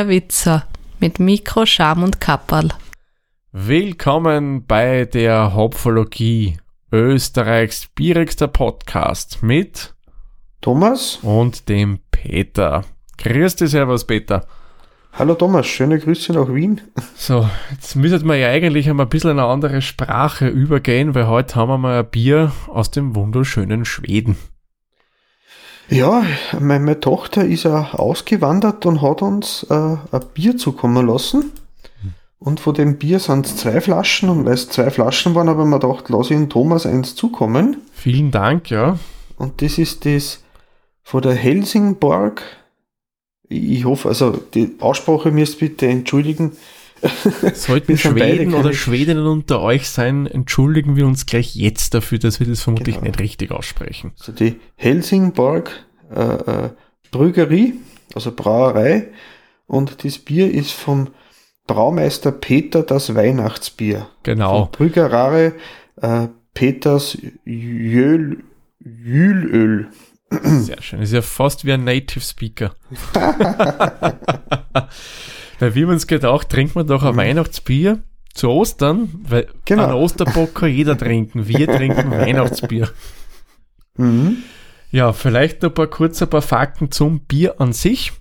der Witzer mit Mikro, Scham und Kapperl. Willkommen bei der Hopfologie, Österreichs bierigster Podcast mit Thomas und dem Peter. Grüß dich, Servus, Peter. Hallo Thomas, schöne Grüße nach Wien. So, jetzt müssen wir ja eigentlich einmal ein bisschen eine andere Sprache übergehen, weil heute haben wir mal ein Bier aus dem wunderschönen Schweden. Ja, meine, Tochter ist ja ausgewandert und hat uns äh, ein Bier zukommen lassen. Und von dem Bier sind es zwei Flaschen und weil es zwei Flaschen waren, habe ich mir gedacht, lasse ich den Thomas eins zukommen. Vielen Dank, ja. Und das ist das von der Helsingborg. Ich hoffe, also die Aussprache müsst bitte entschuldigen. Sollten Schweden oder Schwedinnen unter euch sein, entschuldigen wir uns gleich jetzt dafür, dass wir das vermutlich Genau. nicht richtig aussprechen. Also die Helsingborg äh, äh, Brüggerie, also Brauerei. Und das Bier ist vom Braumeister Peter das Weihnachtsbier. Genau. Von Brüggerare äh, Peters Jöl, Jülöl. Sehr schön. Ist ja fast wie ein Native Speaker. Weil wie man es gedacht, trinkt man doch ein Weihnachtsbier zu Ostern, weil Genau. an Osterbock kann jeder trinken. Wir trinken Weihnachtsbier. Mhm. Ja, vielleicht noch ein paar kurze paar Fakten zum Bier an sich.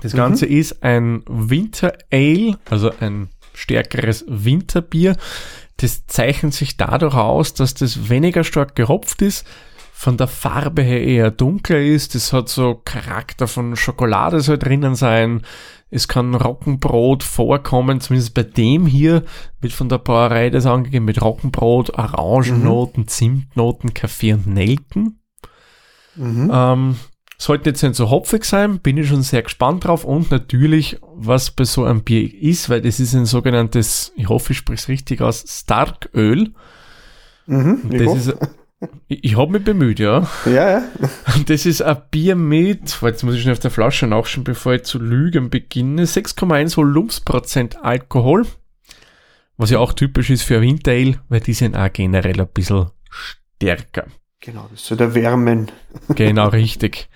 Das Ganze ist ein Winter Ale, also ein stärkeres Winterbier. Das zeichnet sich dadurch aus, dass das weniger stark gehopft ist, von der Farbe her eher dunkler ist. Das hat so Charakter von Schokolade soll drinnen sein. Es kann Roggenbrot vorkommen, zumindest bei dem hier wird von der Brauerei das angegeben mit Roggenbrot, Orangennoten, Zimtnoten, Kaffee und Nelken. Mhm. Ähm, sollte jetzt nicht so hopfig sein, bin ich schon sehr gespannt drauf und natürlich, was bei so einem Bier ist, weil das ist ein sogenanntes, ich hoffe, ich spreche es richtig aus, Starköl. Mhm. Das ist, ich, ich habe mich bemüht, ja. ja, ja. Und das ist ein Bier mit, jetzt muss ich schon auf der Flasche nachschauen, bevor ich zu lügen beginne, 6,1 Volumensprozent Alkohol, was ja auch typisch ist für Winter Ale, weil die sind auch generell ein bisschen stärker. Genau, das soll der Wärmen. Genau, richtig.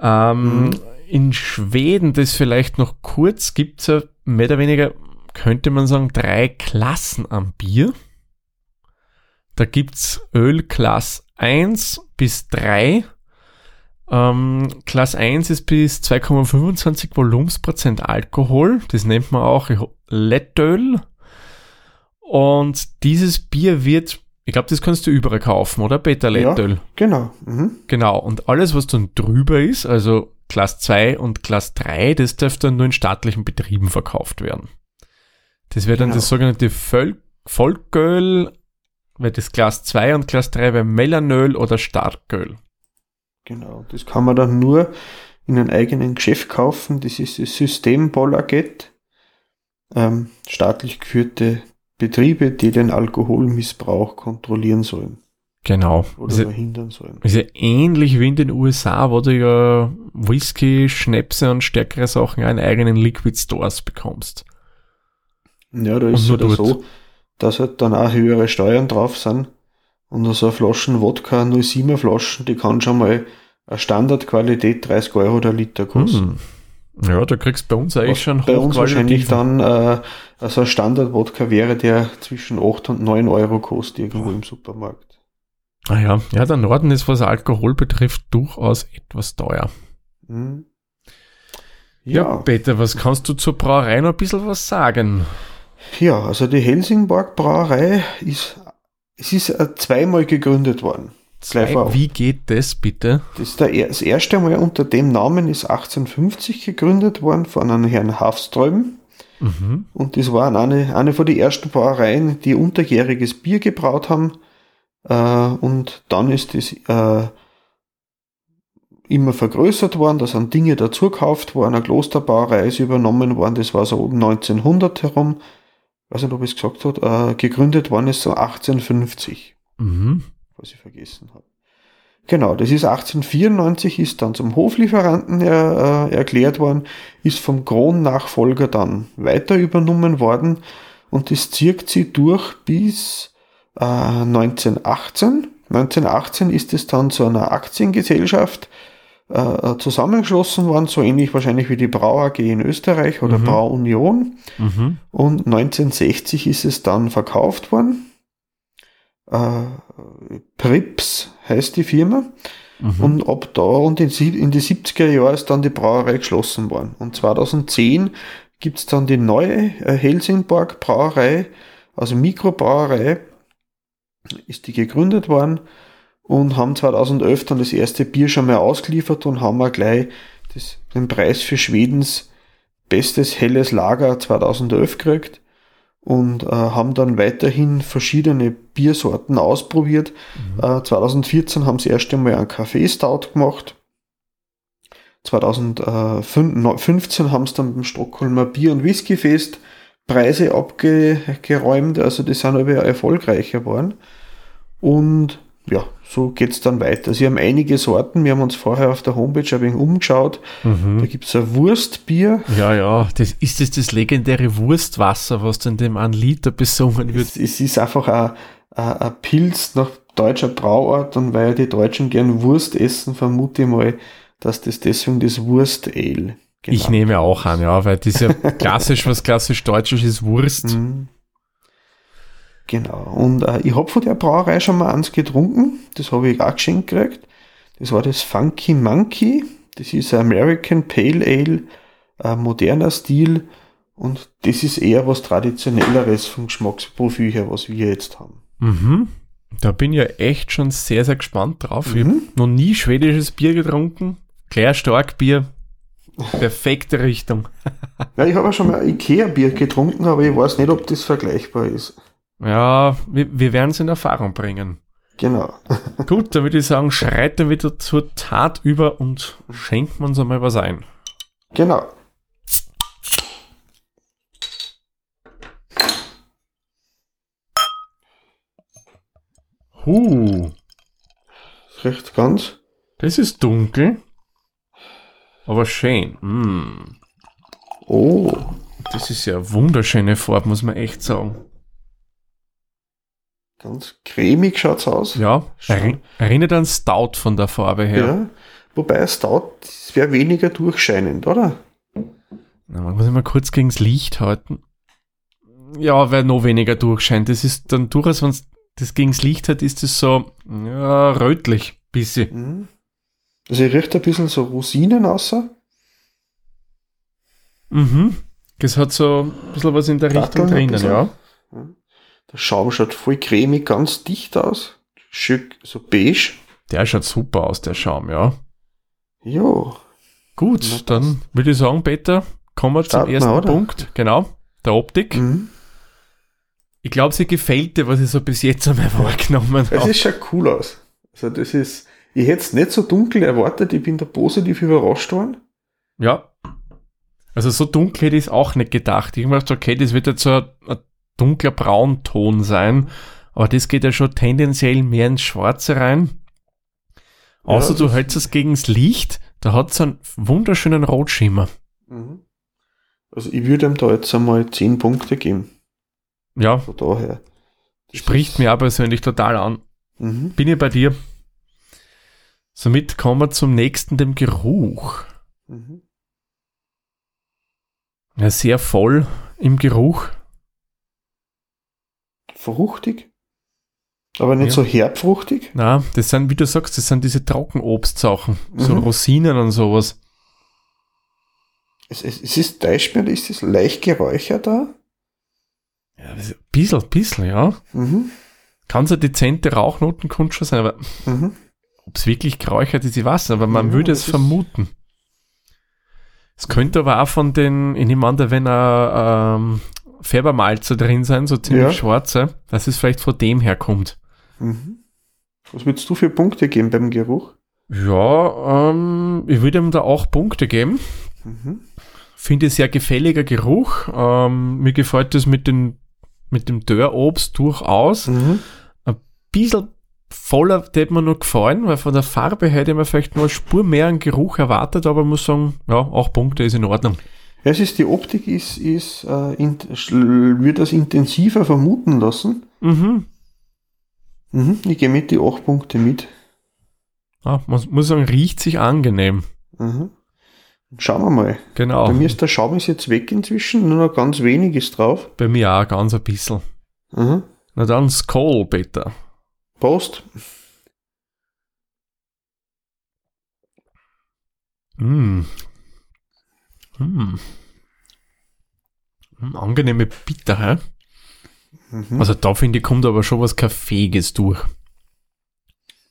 Ähm, Mhm. In Schweden, das vielleicht noch kurz, gibt es ja mehr oder weniger, könnte man sagen, drei Klassen am Bier. Da gibt's Öl Klass 1 bis 3. Ähm, Klass 1 ist bis 2,25 Volumensprozent Alkohol. Das nennt man auch Lettöl. Und dieses Bier wird, ich glaube, das kannst du überall kaufen, oder? Peter Lettöl. Genau. Mhm. Genau, und alles, was dann drüber ist, also Class 2 und Class 3, das darf dann nur in staatlichen Betrieben verkauft werden. Das wäre dann Genau. das sogenannte Volköl, wäre das Class 2 und Class 3 wäre Melanöl oder Starköl. Genau. Das kann man dann nur in einem eigenen Geschäft kaufen. Das ist das System Bollaget. Ähm, staatlich geführte Betriebe, die den Alkoholmissbrauch kontrollieren sollen Genau. oder ja, verhindern sollen. ist ja ähnlich wie in den USA, wo du ja Whisky, Schnäpse und stärkere Sachen in eigenen Liquid Stores bekommst. Ja, da ist es dort. so, dass halt dann auch höhere Steuern drauf sind. Und so eine Flaschen Wodka, 07er Flaschen, die kann schon mal eine Standardqualität 30 Euro der Liter kosten. Hm. Ja, da kriegst du bei uns eigentlich Was schon bei uns wahrscheinlich dann äh, also ein Standard-Wodka wäre, der zwischen 8 und 9 Euro kostet irgendwo im Supermarkt. Ah ja, ja, der Norden ist, was Alkohol betrifft, durchaus etwas teuer. Hm. Ja, Ja, Peter, was kannst du zur Brauerei noch ein bisschen was sagen? ja, also die Helsingborg Brauerei ist, es ist äh, zweimal gegründet worden. Gleich vorab. Wie geht das bitte? Das, ist der, er- das erste Mal unter dem Namen ist 1850 gegründet worden von einem Herrn Hafström. Mhm. Und das war eine, eine von den ersten Brauereien, die unterjähriges Bier gebraut haben. Äh, und dann ist das äh, immer vergrößert worden, da sind Dinge dazugekauft worden, eine Klosterbrauerei ist übernommen worden, das war so um 1900 herum, weiß nicht, ob ich es gesagt habe, äh, gegründet worden ist so 1850 Mhm. Was ich vergessen habe. Genau, das ist 1894, ist dann zum Hoflieferanten er, äh, erklärt worden, ist vom Kron-Nachfolger dann weiter übernommen worden und das zirkt sie durch bis äh, 1918. 1918 ist es dann zu einer Aktiengesellschaft äh, zusammengeschlossen worden, so ähnlich wahrscheinlich wie die Brau AG in Österreich oder Mhm. Brau Union. Mhm. Und 1960 ist es dann verkauft worden. Äh, Prips heißt die Firma. Mhm. Und ab da und in, in die 70er Jahre ist dann die Brauerei geschlossen worden. Und 2010 gibt's dann die neue äh, Helsingborg Brauerei, also Mikrobrauerei, ist die gegründet worden und haben 2011 dann das erste Bier schon mal ausgeliefert und haben auch gleich das, den Preis für Schwedens bestes helles Lager 2011 gekriegt und äh, haben dann weiterhin verschiedene Biersorten ausprobiert. Äh, 2014 haben sie erst einmal einen Kaffee-Stout gemacht. 2015 haben sie dann beim Stockholmer Bier- und Whiskyfest Preise abgeräumt, also die sind aber erfolgreicher geworden. Und ja, so geht's dann weiter. Sie haben einige Sorten, wir haben uns vorher auf der Homepage ein wenig umgeschaut. Da gibt's ein Wurstbier, Ja, ja, das ist das, das legendäre Wurstwasser, was dann dem einen Liter besungen wird. Es, es ist einfach ein, ein, ein Pilz nach deutscher Brauart und weil die Deutschen gern Wurst essen, vermute ich mal, dass das deswegen das Wurst-Ale Ich genannt nehme auch an, ja, weil das ja klassisch, was klassisch Deutsches ist, Wurst. Mhm. Genau. Und äh, ich habe von der Brauerei schon mal eins getrunken. Das habe ich auch geschenkt gekriegt. Das war das Funky Monkey. Das ist American Pale Ale, ein moderner Stil. Und das ist eher was Traditionelleres vom Geschmacksprofil her, was wir jetzt haben. Mhm. Da bin ich ja echt schon sehr, sehr gespannt drauf. Ich habe Mhm. noch nie schwedisches Bier getrunken. Klar, stark Bier. Perfekte Richtung. Ja, ich habe ja schon mal Ikea-Bier getrunken, aber ich weiß nicht, ob das vergleichbar ist. Ja, wir, wir werden es in Erfahrung bringen. Genau. Gut, dann würde ich sagen, schreiten wir wieder zur Tat über und schenken uns einmal was ein. Genau. Huh, Das riecht ganz. das ist dunkel, aber schön. Mm. Oh, Das ist ja eine wunderschöne Farbe, muss man echt sagen. Ganz cremig schaut's aus. Ja, Schön. erinnert an Stout von der Farbe her. Ja. Wobei Stout, das wäre weniger durchscheinend, oder? Na, man muss immer kurz gegens Licht halten. Ja, weil noch weniger durchscheint. Das ist dann durchaus, wenn das gegens Licht hat, ist es so ja, rötlich. Bisschen. Mhm. Also ich riecht ein bisschen so Rosinen außer. Mhm. Das hat so ein bisschen was in der Richtung Datteln drinnen, ja. Der Schaum schaut voll cremig, ganz dicht aus. Schön, so beige. Der schaut super aus, der Schaum, ja. Jo. Gut, Na, dann würde ich sagen, Peter, kommen wir zum wir, ersten oder? Punkt. Genau, der Optik. Mhm. Ich glaube, sie gefällt dir, was ich so bis jetzt einmal wahrgenommen Es habe. ist schon cool aus. Also das ist, ich hätte es nicht so dunkel erwartet, ich bin da positiv überrascht worden. Ja. Also so dunkel hätte ich es auch nicht gedacht. Ich dachte, okay, das wird jetzt so ein, ein dunkler Braunton sein, aber das geht ja schon tendenziell mehr ins Schwarze rein. Außer Ja, du das- hältst es gegens Licht, da hat es einen wunderschönen Rotschimmer. Mhm. Also ich würde ihm da jetzt einmal 10 Punkte geben. Ja, Von daher. Das spricht mir auch persönlich total an. Mhm. Bin ich bei dir. Somit kommen wir zum nächsten, dem Geruch. Mhm. Ja, sehr voll im Geruch. Fruchtig. Aber nicht Ja. so herbfruchtig. Na, das sind, wie du sagst, das sind diese Trockenobstsachen. So Mhm. Rosinen und sowas. Es, es, es ist Deichbier, ist es leicht geräuchert da? Ja, das ist ein bisschen, bisschen, ja. Mhm. Kann so dezente Rauchnotenkunst schon sein, aber Mhm. ob es wirklich geräuchert ist, ich weiß nicht, aber man Ja, würde es vermuten. Es könnte aber auch von den, ich nehme an, wenn er ähm, Färbermalze drin sein, so ziemlich Ja. schwarze, dass es vielleicht von dem herkommt. Mhm. Was würdest du für Punkte geben beim Geruch? Ja, ähm, ich würde ihm da auch Punkte geben. Mhm. Finde sehr gefälliger Geruch. Ähm, mir gefällt das mit, den, mit dem Dörrobst durchaus. Mhm. bisschen voller hätte mir noch gefallen, weil von der Farbe hätte mir vielleicht noch eine Spur mehr an Geruch erwartet, aber ich muss sagen, ja, auch Punkte ist in Ordnung. Ja, es ist, die Optik ist, ist äh, in, würde das intensiver vermuten lassen. Mhm. Mhm. Ich gehe mit die 8 Punkte mit. Ah, man muss sagen, riecht sich angenehm. Mhm. Schauen wir mal. Genau. Bei mir ist der Schaum ist jetzt weg inzwischen, nur noch ganz wenig ist drauf. Bei mir auch ganz ein bisschen. Mhm. Na dann Skoll, bitte. Prost. Mm. Mm. Mm, angenehme Bittere. Mhm. Also da finde ich, kommt aber schon was Kaffeeges durch.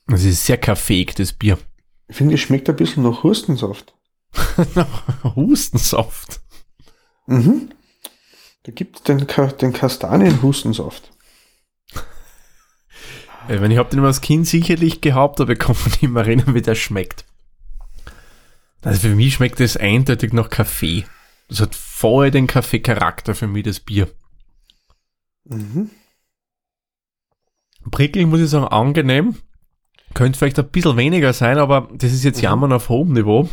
Es ist sehr kaffeeig, das Bier. Ich finde, es schmeckt ein bisschen nach Hustensaft. Hustensaft. Mhm. Da gibt es den, Ka den Kastanienhustensaft. Äh, Wenn ich habe den als Kind sicherlich gehabt, aber ich kann mich nicht mehr erinnern, wie der schmeckt. Also für mich schmeckt das eindeutig nach Kaffee. Das hat voll den Kaffeecharakter für mich, das Bier. Mhm. Prickeln muss ich sagen, angenehm. Könnte vielleicht ein bisschen weniger sein, aber das ist jetzt Mhm. Jammern auf hohem Niveau.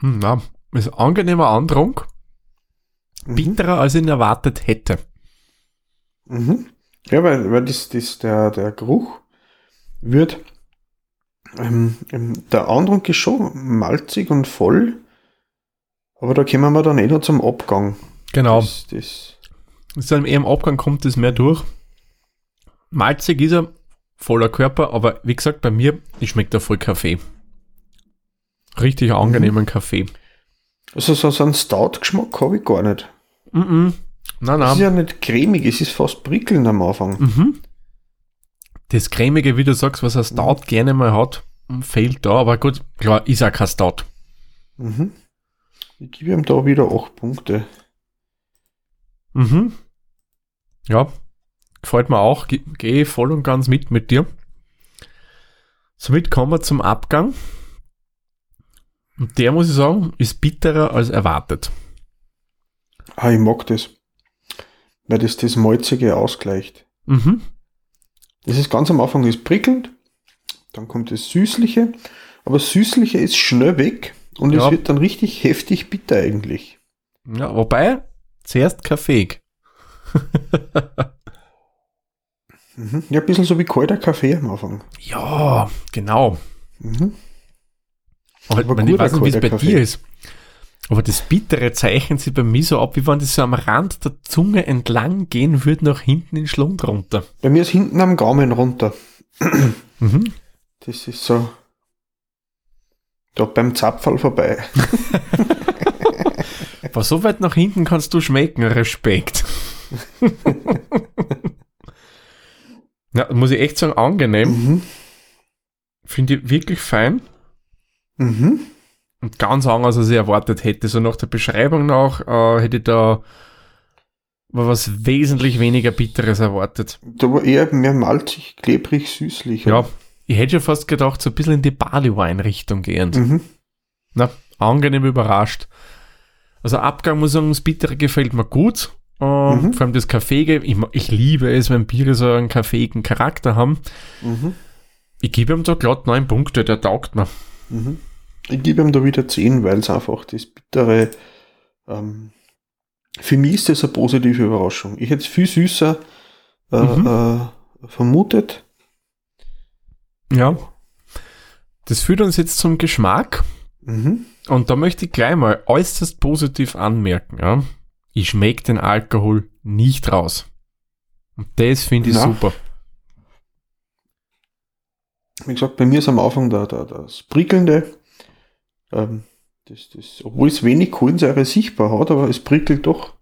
Hm, na, ist ein angenehmer Andrunk. Mhm. Bitterer, als ich ihn erwartet hätte. Mhm. Ja, weil, weil das, das, der, der Geruch wird, ähm, ähm, der Andrunk ist schon malzig und voll, aber da kommen wir dann eh noch zum Abgang. Genau. Das, das, Ist dann eher im Abgang kommt das mehr durch. Malzig ist er, voller Körper, aber wie gesagt, bei mir, ich schmeckt da voll Kaffee. Richtig angenehmen Kaffee. also so, so einen Stout-Geschmack habe ich gar nicht. Mhm. Nein, Es ist nein. ja nicht cremig, es ist fast prickelnd am Anfang. Mhm. Das cremige, wie du sagst, was ein Stout gerne mal hat, fehlt da, aber gut, klar, ist auch kein Stout. Mhm. Ich gebe ihm da wieder 8 Punkte. Mhm. Ja, gefällt mir auch, Ge- gehe voll und ganz mit mit dir. Somit kommen wir zum Abgang. Und der, muss ich sagen, ist bitterer als erwartet. Ah, ich mag das. Weil das das Malzige ausgleicht. Mhm. Das ist ganz am Anfang ist prickelnd, dann kommt das Süßliche, aber das Süßliche ist schnell weg und Ja. es wird dann richtig heftig bitter eigentlich. Ja, wobei, zuerst kaffeeig. Mhm. Ja, ein bisschen so wie kalter Kaffee am Anfang. Ja, genau. Mhm. Aber, Aber ich guter weiß nicht, wie es bei Kaffee. dir ist. Aber das Bittere zeichnet sich bei mir so ab, wie wenn das so am Rand der Zunge entlang gehen würde, nach hinten in den Schlund runter. Bei mir ist hinten am Gaumen runter. Mhm. Das ist so da beim Zapfall vorbei. Aber so weit nach hinten kannst du schmecken, Respekt. ja, muss ich echt sagen, angenehm. Mhm. Finde ich wirklich fein Mhm. Und ganz anders, als ich erwartet hätte. So nach der Beschreibung nach äh, hätte ich da was wesentlich weniger Bitteres erwartet. Da war eher mehr malzig, klebrig, süßlich. Ja, ich hätte schon fast gedacht, so ein bisschen in die Barley-Wine-Richtung gehend. Mhm. Na, angenehm überrascht. Also Abgang muss ich sagen, das Bittere gefällt mir gut. Ähm, Mhm. Vor allem das Kaffeege. Ich, ich liebe es, wenn Biere so einen kaffeeigen Charakter haben. Mhm. Ich gebe ihm da glatt neun Punkte, der taugt mir. Mhm. Ich gebe ihm da wieder 10, weil es einfach das Bittere. Ähm, für mich ist das eine positive Überraschung. Ich hätte es viel süßer äh, Mhm. äh, vermutet. Ja. Das führt uns jetzt zum Geschmack. Mhm. Und da möchte ich gleich mal äußerst positiv anmerken. Ja? Ich schmecke den Alkohol nicht raus. Und das finde ich Na. super. Wie gesagt, bei mir ist am Anfang da, da, das Prickelnde. Ähm, das, das, obwohl es wenig Kohlensäure sichtbar hat, aber es prickelt doch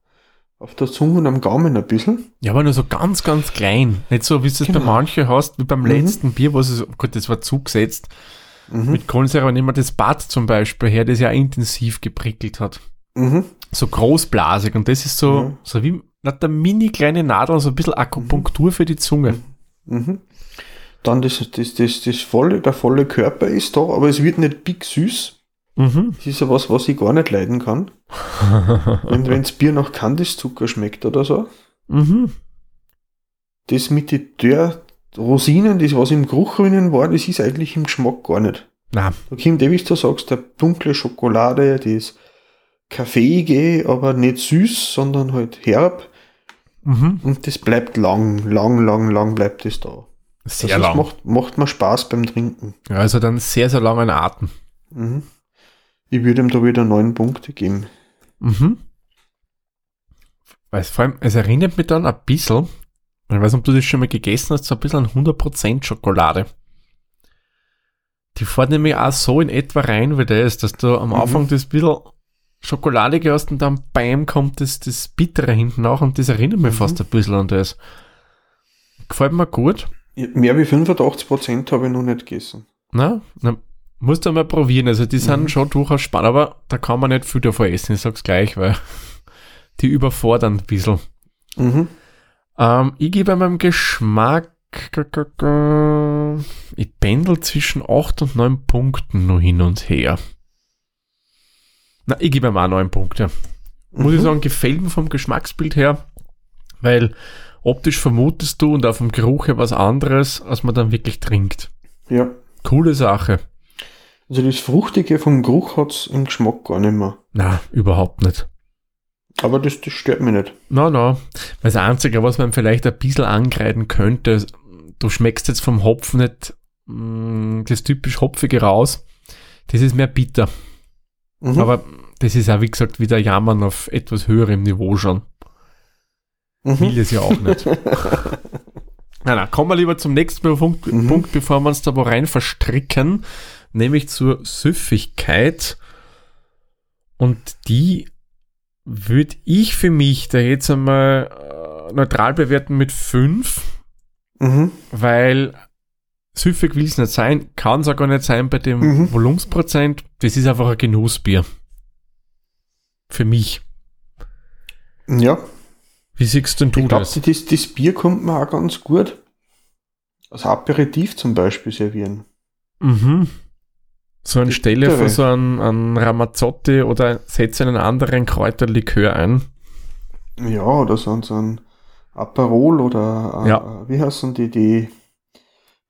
auf der Zunge und am Gaumen ein bisschen. Ja, aber nur so ganz, ganz klein. Nicht so, wie du es bei Genau. manchen hast, wie beim Mhm. letzten Bier, wo es, oh Gott, das war zugesetzt. Mhm. Mit Kohlensäure nehmen wir das Bad zum Beispiel her, das ja intensiv geprickelt hat. Mhm. So großblasig. Und das ist so, so wie na, der mini kleine Nadel, so ein bisschen Akupunktur für die Zunge. Mhm. Dann das, das, das, das volle, der volle Körper ist da, aber es wird nicht big süß. Mhm. Das ist ja was, was ich gar nicht leiden kann. Wenn wenns Bier nach Kandiszucker schmeckt oder so. mhm. Das mit den der Rosinen, das was im Geruch drinnen war, das ist eigentlich im Geschmack gar nicht. Na, Da kommt eh, wie du sagst, der dunkle Schokolade, das Kaffeeige, aber nicht süß, sondern halt herb. mhm. Und das bleibt lang, lang, lang, lang bleibt es da. Sehr das lang. Macht, macht mir Spaß beim Trinken. Ja, also dann sehr, sehr langen Atem. Mhm. Ich würde ihm da wieder neun Punkte geben. Mhm. Weil es vor allem, es erinnert mich dann ein bisschen, ich weiß nicht, ob du das schon mal gegessen hast, so ein bisschen an 100% Schokolade. Die fährt nämlich auch so in etwa rein, wie der ist, dass du am Mhm. Anfang das bisschen Schokoladige hast und dann beim kommt das, das Bittere hinten nach und das erinnert mich Mhm. fast ein bisschen an das. Gefällt mir gut. Mehr wie 85% habe ich noch nicht gegessen. Na, na musst du mal probieren. Also die sind Mhm. schon durchaus spannend, aber da kann man nicht viel davon essen, ich sag's gleich, weil die überfordern ein bisschen. Mhm. Ähm, ich gebe meinem Geschmack, ich pendel zwischen 8 und 9 Punkten nur hin und her. Na, ich gebe ihm auch 9 Punkte. Muss ich Mhm. sagen, gefällt mir vom Geschmacksbild her, weil optisch vermutest du und auch vom Geruch her was anderes, als man dann wirklich trinkt. Ja. Coole Sache. Also das Fruchtige vom Geruch hat es im Geschmack gar nicht mehr. Na, überhaupt nicht. Aber das, das stört mich nicht. Na, na. Das Einzige, was man vielleicht ein bisschen angreifen könnte, du schmeckst jetzt vom Hopfen nicht mh, das typisch Hopfige raus. Das ist mehr bitter. Mhm. Aber das ist auch, wie gesagt, wieder Jammern auf etwas höherem Niveau schon. Will mhm. es ja auch nicht. na, na, kommen wir lieber zum nächsten Punkt, Mhm. Punkt bevor wir uns da wo rein verstricken, nämlich zur Süffigkeit. Und die würde ich für mich da jetzt einmal äh, neutral bewerten mit 5, Mhm. weil süffig will es nicht sein, kann es auch gar nicht sein bei dem Mhm. Volumensprozent. Das ist einfach ein Genussbier. Für mich. Ja, Wie siehst denn du ich glaube, das? das, das Bier kommt mir auch ganz gut als Aperitif zum Beispiel servieren. Mhm. So anstelle von so einem, einem Ramazzotti oder setze einen anderen Kräuterlikör ein. Ja, oder so, so ein Aperol oder äh, Ja. wie heißen die, die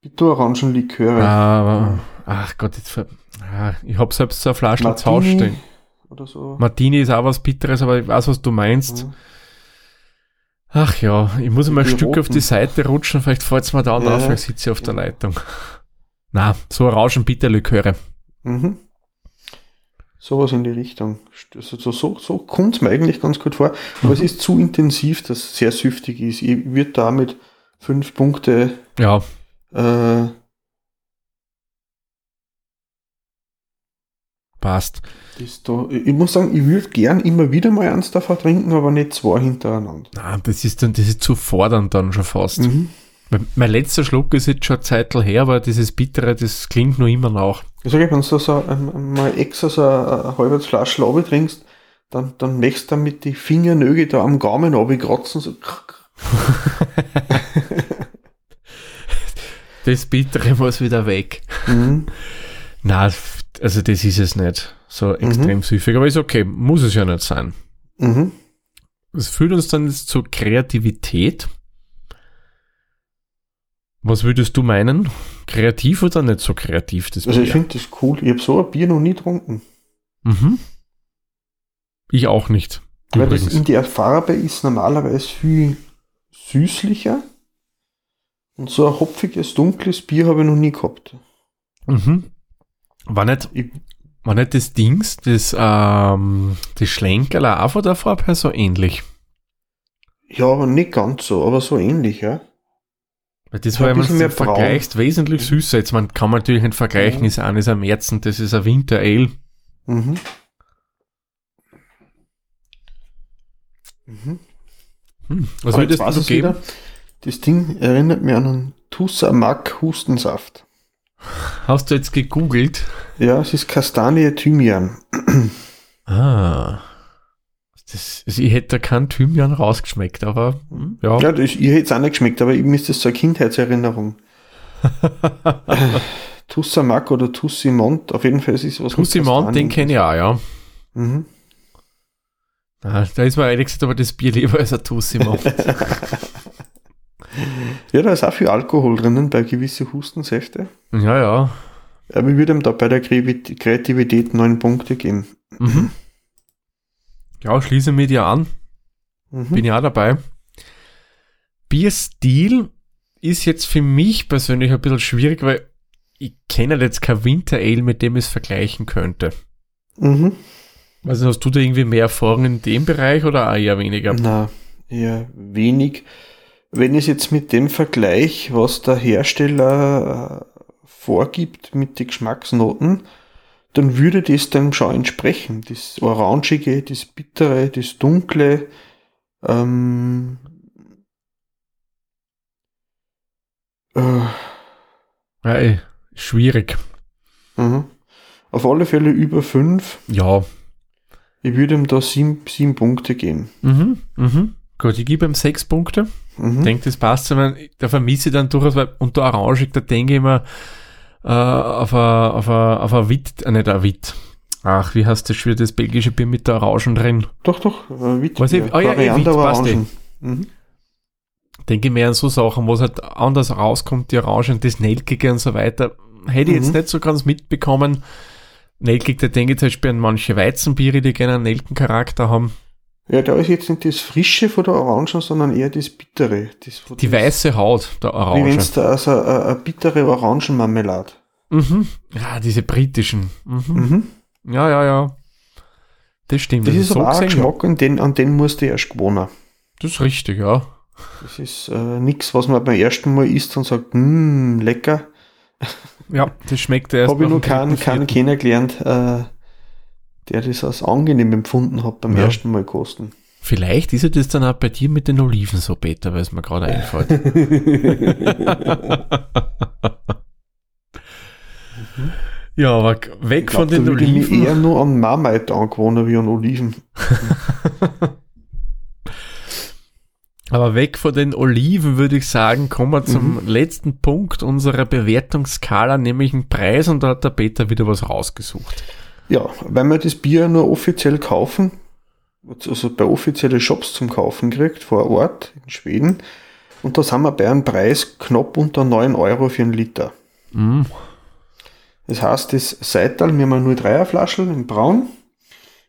Bitterorangenliköre. Aber, ach Gott, jetzt ah, ich habe selbst so eine Flasche zu Hause stehen. oder so. Martini ist auch was Bitteres, aber ich weiß, was du meinst. Ja. Ach ja, ich muss mal ein Stück auf roten. die Seite rutschen, vielleicht fällt es mir da Ja. auf, ich sitze auf der. Leitung. Na, so Orangenbitterliköre. Mhm. Sowas in die Richtung. Also so, so, so kommt es mir eigentlich ganz gut vor. Aber es ist zu intensiv, dass es sehr süftig ist. Ich würde damit fünf Punkte Ja, äh, passt. da, ich muss sagen, ich würde gern immer wieder mal eins davon trinken, aber nicht zwei hintereinander. Na, das ist dann, das ist zu fordernd dann schon fast. Mhm. Mein, letzter Schluck ist jetzt schon eine Zeit her, aber dieses Bittere, das klingt nur immer nach. Ich sage, wenn du so ein, mal extra so eine, halbe Flasche Laube trinkst, dann, dann möchtest du mit die Fingernögel da am Gaumen runterkratzen, so. Das Bittere muss wieder weg. Mhm. Na, also das ist es nicht. So extrem süffig, aber ist okay, muss es ja nicht sein. Mhm. Das führt uns dann jetzt zur Kreativität. Was würdest du meinen? Kreativ oder nicht so kreativ, das Also ich Bier? finde das cool. Ich habe so ein Bier noch nie getrunken. Mhm. Ich auch nicht. Weil das in der Farbe ist normalerweise viel süßlicher. Und so ein hopfiges, dunkles Bier habe ich noch nie gehabt. Mhm. War nicht, Ich, war nicht das Dings, das, ähm, das Schlenkerl auch von der Farbe her so ähnlich? ja, aber nicht ganz so, aber so ähnlich, ja. Weil das Ja, war, wenn man es vergleicht, wesentlich süßer. Jetzt man kann man natürlich nicht vergleichen, ist eines am Märzen, das ist ein Winter Ale. Mhm. Mhm. Hm. Was würdest du geben? wieder. Das Ding erinnert mich an einen Tussamak Hustensaft. Hast du jetzt gegoogelt? Ja, es ist Kastanie Thymian. Ah. Also ich hätte da keinen Thymian rausgeschmeckt, aber hm, ja. Ja, das, ihr hätte es auch nicht geschmeckt, aber mir ist das so eine Kindheitserinnerung. Tussamak oder Tussimont, auf jeden Fall ist es was. Tussimont, den kenne ich auch, ja. Mhm. Ah, da ist mir ehrlich gesagt aber das Bier lieber als ein Tussimont. Ja, da ist auch viel Alkohol drinnen bei gewissen Hustensäfte. ja, ja. Aber ich würde ihm da bei der Kreativität neun Punkte geben. Mhm. Ja, schließe mich dir an. Mhm. Bin auch dabei. Bierstil ist jetzt für mich persönlich ein bisschen schwierig, weil ich kenne jetzt kein Winter Ale, mit dem ich es vergleichen könnte. Mhm. Also hast du da irgendwie mehr Erfahrung in dem Bereich oder auch eher weniger? Na, eher wenig. Wenn ich jetzt mit dem Vergleich, was der Hersteller äh, vorgibt mit den Geschmacksnoten, dann würde das dann schon entsprechen. Das Orangige, das Bittere, das Dunkle. Ähm, äh, ey, schwierig. mhm. Auf alle Fälle über fünf. Ja. Ich würde ihm da sieben, sieben Punkte geben. Mhm, mhm. Gut, ich gebe ihm sechs Punkte. Mhm. Ich denke, das passt. aber Da vermisse ich dann durchaus, weil unter Orangig, da denke ich immer äh, auf ein auf a, auf a Witt, äh, nicht ein Witt. Ach, wie heißt das schon das belgische Bier mit der Orangen drin? Doch, doch, äh, Witbier. Was ich- ah ja, eh, Witt, passt Orangen. Mhm. Denke ich mehr an so Sachen, wo es halt anders rauskommt, die Orangen, das Nelkige und so weiter. Hätte ich jetzt Mhm. nicht so ganz mitbekommen. Nelkig, da denke ich zum Beispiel an manche Weizenbiere, die gerne einen Nelkencharakter haben. Ja, da ist jetzt nicht das Frische von der Orange, sondern eher das Bittere. Das, Die das, weiße Haut der Wie wenn Orange. es da also eine, eine bittere Orangenmarmelade. Mhm. Ja, diese britischen. Mhm. Mhm. Ja, ja, ja. Das stimmt. Das Also ist aber auch ein. Geschmack, an den, an den musst du erst gewohnen. Das ist richtig, ja. Das ist äh, nichts, was man beim ersten Mal isst und sagt, mmm, lecker. Ja, das schmeckt erst Habe ich noch keinen, keinen kennengelernt, äh, der das als angenehm empfunden hat beim Ja. ersten Mal kosten. Vielleicht ist ja das dann auch bei dir mit den Oliven so, Peter, weil es mir gerade einfällt. ja, aber weg glaub, von den da würde ich mich Oliven. eher nur an Marmite angewohnt wie an Oliven. Aber weg von den Oliven würde ich sagen, kommen wir zum Mhm. letzten Punkt unserer Bewertungsskala, nämlich einen Preis und da hat der Peter wieder was rausgesucht. Ja, weil man das Bier nur offiziell kaufen, also bei offiziellen Shops zum Kaufen kriegt, vor Ort in Schweden. Und da sind wir bei einem Preis knapp unter 9 Euro für einen Liter. Mm, Das heißt, das Seital, wir haben eine 03er Flaschel in Braun,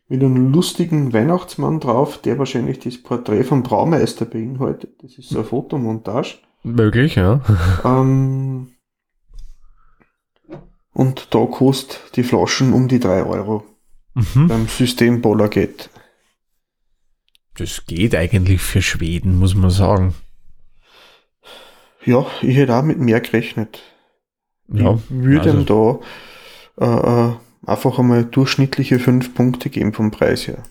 mit einem lustigen Weihnachtsmann drauf, der wahrscheinlich das Porträt vom Braumeister beinhaltet. Das ist so eine Fotomontage. möglich, ja. Ähm, und da kostet die Flaschen um die 3 Euro Mhm. beim System Bolagate. Das geht eigentlich für Schweden, muss man sagen. Ja, ich hätte auch mit mehr gerechnet. Ja, ich würde also- ihm da äh, äh, einfach einmal durchschnittliche 5 Punkte geben vom Preis her.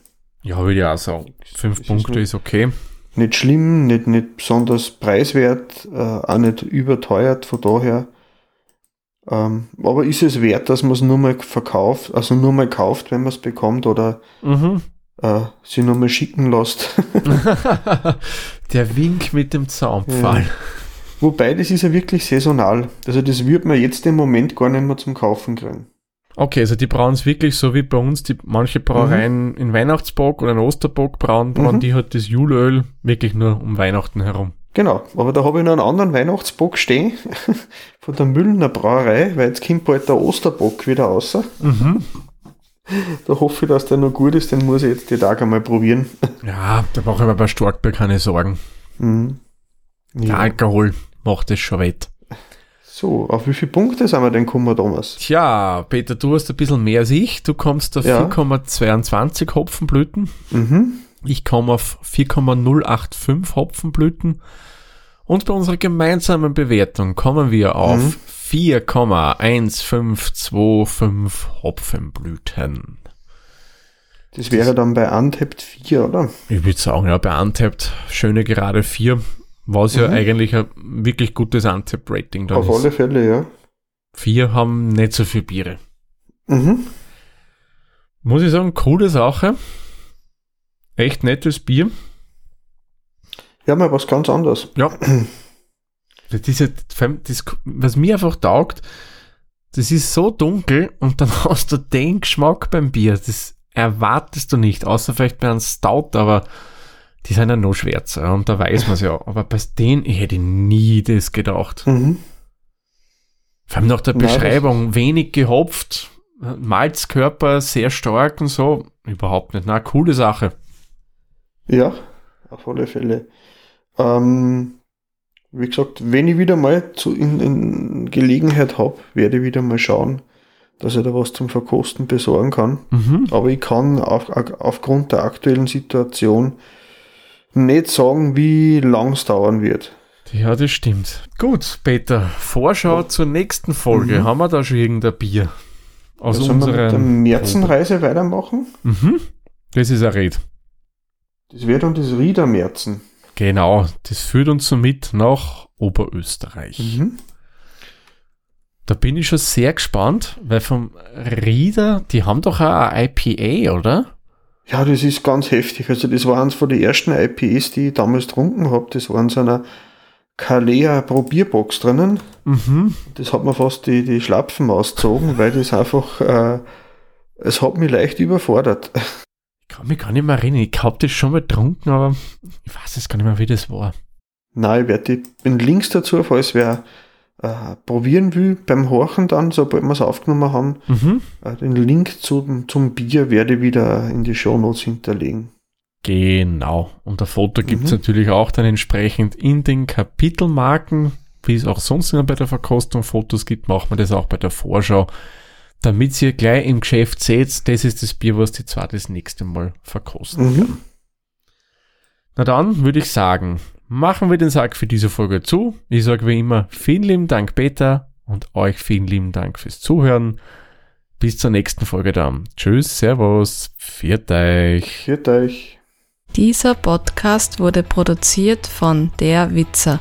Ja, würde ich auch sagen. Fünf Das ist Punkte nur- ist okay. Nicht schlimm, nicht, nicht besonders preiswert, äh, auch nicht überteuert, von daher. Ähm, aber ist es wert, dass man es nur mal verkauft, also nur mal kauft, wenn man es bekommt oder Mhm. äh, sie nur mal schicken lässt? Der Wink mit dem Zaunpfahl. Wobei, das ist ja wirklich saisonal. Also das wird man jetzt im Moment gar nicht mehr zum Kaufen kriegen. Okay, also die brauen es wirklich so wie bei uns, die manche Brauereien in Weihnachtsbock oder in Osterbock brauen, brauen Mhm. die hat das Julöl wirklich nur um Weihnachten herum. Genau, aber da habe ich noch einen anderen Weihnachtsbock stehen von der Müllner Brauerei, weil jetzt kommt bald der Osterbock wieder raus. Mhm. Da hoffe ich, dass der noch gut ist, den muss ich jetzt die Tage mal probieren. Ja, da brauche ich mir bei Starkbier keine Sorgen. Mhm. Der Ja. Alkohol macht es schon wett. So, auf wie viele Punkte sind wir denn gekommen, Thomas? Tja, Peter, du hast ein bisschen mehr als ich. Du kommst auf Ja. 4,22 Hopfenblüten. Mhm. Ich komme auf 4,085 Hopfenblüten. Und bei unserer gemeinsamen Bewertung kommen wir auf Mhm. 4,1525 Hopfenblüten. Das wäre dann bei Untapped 4, oder? Ich würde sagen, ja, bei Untapped schöne gerade 4, was ja Mhm. eigentlich ein wirklich gutes Untapped-Rating da auf alle ist. Fälle, ja. 4 haben nicht so viel Biere. Mhm. Muss ich sagen, coole Sache. Echt nettes Bier. Ja, mal was ganz anderes. Ja. Das, ist ja- das, was mir einfach taugt, das ist so dunkel und dann hast du den Geschmack beim Bier. Das erwartest du nicht, außer vielleicht bei einem Stout, aber die sind ja noch schwärzer und da weiß man es ja. Aber bei denen, ich hätte nie das gedacht. Mhm. Vor allem nach der Nein, Beschreibung, wenig gehopft, Malzkörper sehr stark und so. Überhaupt nicht. Na, coole Sache. Ja, auf alle Fälle. Ähm, wie gesagt, wenn ich wieder mal zu, in, in Gelegenheit habe, werde ich wieder mal schauen, dass ich da was zum Verkosten besorgen kann. Mhm. Aber ich kann auf, aufgrund der aktuellen Situation nicht sagen, wie lang es dauern wird. Ja, das stimmt. Gut, Peter, Vorschau zur nächsten Folge. Mhm. Haben wir da schon irgendein Bier? Aus Sollen wir mit der. Märzenreise weitermachen? Mhm. Das ist ein Red. Das wird dann das Riedermärzen. Genau, das führt uns somit nach Oberösterreich. Mhm. Da bin ich schon sehr gespannt, weil vom Rieder, die haben doch auch ein IPA, oder? Ja, das ist ganz heftig. Also das war eines von den ersten IPAs, die ich damals getrunken habe. Das war in so einer Kalea Probierbox drinnen. Mhm. Das hat mir fast die, die Schlapfen ausgezogen, weil das einfach, äh, es hat mich leicht überfordert. Ich kann mich gar nicht mehr erinnern. Ich habe das schon mal getrunken, aber ich weiß jetzt gar nicht mehr, wie das war. Nein, ich werde den Links dazu, falls wer äh, probieren will, beim Horchen dann, sobald wir es aufgenommen haben, Mhm. äh, den Link zum, zum Bier werde ich wieder in die Shownotes hinterlegen. Genau. Und ein Foto gibt's Mhm. natürlich auch dann entsprechend in den Kapitelmarken, wie es auch sonst immer bei der Verkostung Fotos gibt, machen wir das auch bei der Vorschau, damit ihr gleich im Geschäft seht, das ist das Bier, was die zwei das nächste Mal verkosten. Mhm. Na dann würde ich sagen, machen wir den Sack für diese Folge zu. Ich sage wie immer vielen lieben Dank, Peter, und euch vielen lieben Dank fürs Zuhören. Bis zur nächsten Folge dann. Tschüss, Servus, viert euch. Führt euch. Dieser Podcast wurde produziert von Der Witzer.